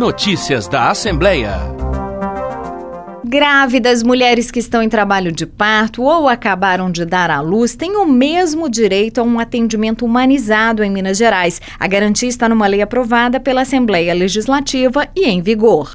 Notícias da Assembleia. Grávidas, mulheres que estão em trabalho de parto ou acabaram de dar à luz têm o mesmo direito a um atendimento humanizado em Minas Gerais. A garantia está numa lei aprovada pela Assembleia Legislativa e em vigor.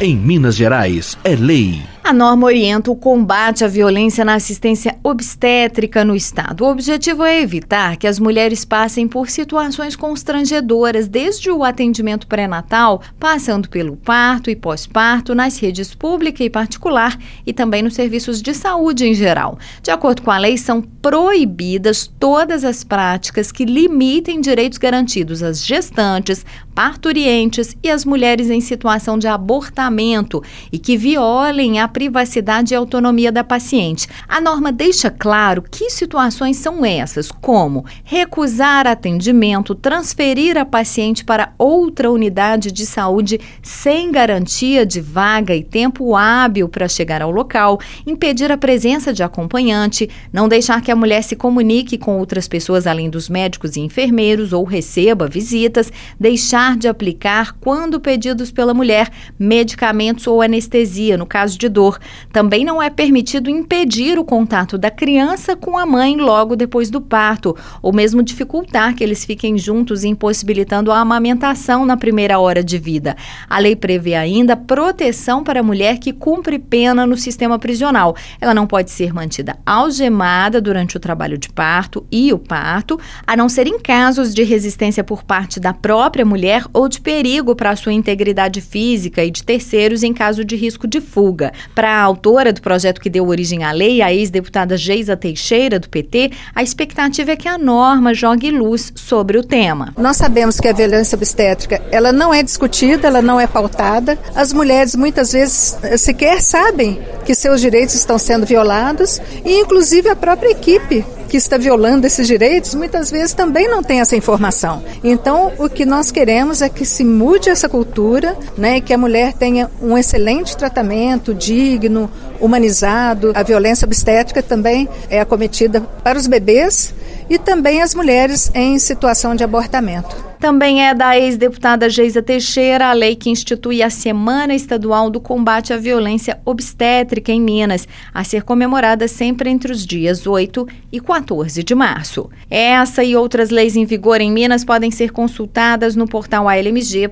Em Minas Gerais, é lei. A norma orienta o combate à violência na assistência obstétrica no Estado. O objetivo é evitar que as mulheres passem por situações constrangedoras, desde o atendimento pré-natal, passando pelo parto e pós-parto, nas redes pública e particular e também nos serviços de saúde em geral. De acordo com a lei, são proibidas todas as práticas que limitem direitos garantidos às gestantes, parturientes e às mulheres em situação de abortamento e que violem a privacidade e autonomia da paciente. A norma deixa claro que situações são essas, como recusar atendimento, transferir a paciente para outra unidade de saúde sem garantia de vaga e tempo hábil para chegar ao local, impedir a presença de acompanhante, não deixar que a mulher se comunique com outras pessoas além dos médicos e enfermeiros ou receba visitas, deixar de aplicar, quando pedidos pela mulher, medicamentos ou anestesia, no caso de dor Também não é permitido impedir o contato da criança com a mãe logo depois do parto, ou mesmo dificultar que eles fiquem juntos, impossibilitando a amamentação na primeira hora de vida. A lei prevê ainda proteção para a mulher que cumpre pena no sistema prisional. Ela não pode ser mantida algemada durante o trabalho de parto e o parto, a não ser em casos de resistência por parte da própria mulher ou de perigo para a sua integridade física e de terceiros em caso de risco de fuga. Para a autora do projeto que deu origem à lei, a ex-deputada Geisa Teixeira, do PT, a expectativa é que a norma jogue luz sobre o tema. Nós sabemos que a violência obstétrica ela não é discutida, ela não é pautada. As mulheres muitas vezes sequer sabem que seus direitos estão sendo violados e inclusive a própria equipe que está violando esses direitos muitas vezes também não tem essa informação. Então, o que nós queremos é que se mude essa cultura, né, e que a mulher tenha um excelente tratamento digno, humanizado. A violência obstétrica também é acometida para os bebês e também as mulheres em situação de abortamento. Também é da ex-deputada Geisa Teixeira a lei que institui a Semana Estadual do Combate à Violência Obstétrica em Minas, a ser comemorada sempre entre os dias 8 e 14 de março. Essa e outras leis em vigor em Minas podem ser consultadas no portal almg.gov.br.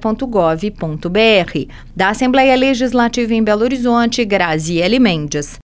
Da Assembleia Legislativa em Belo Horizonte, Graziele Mendes.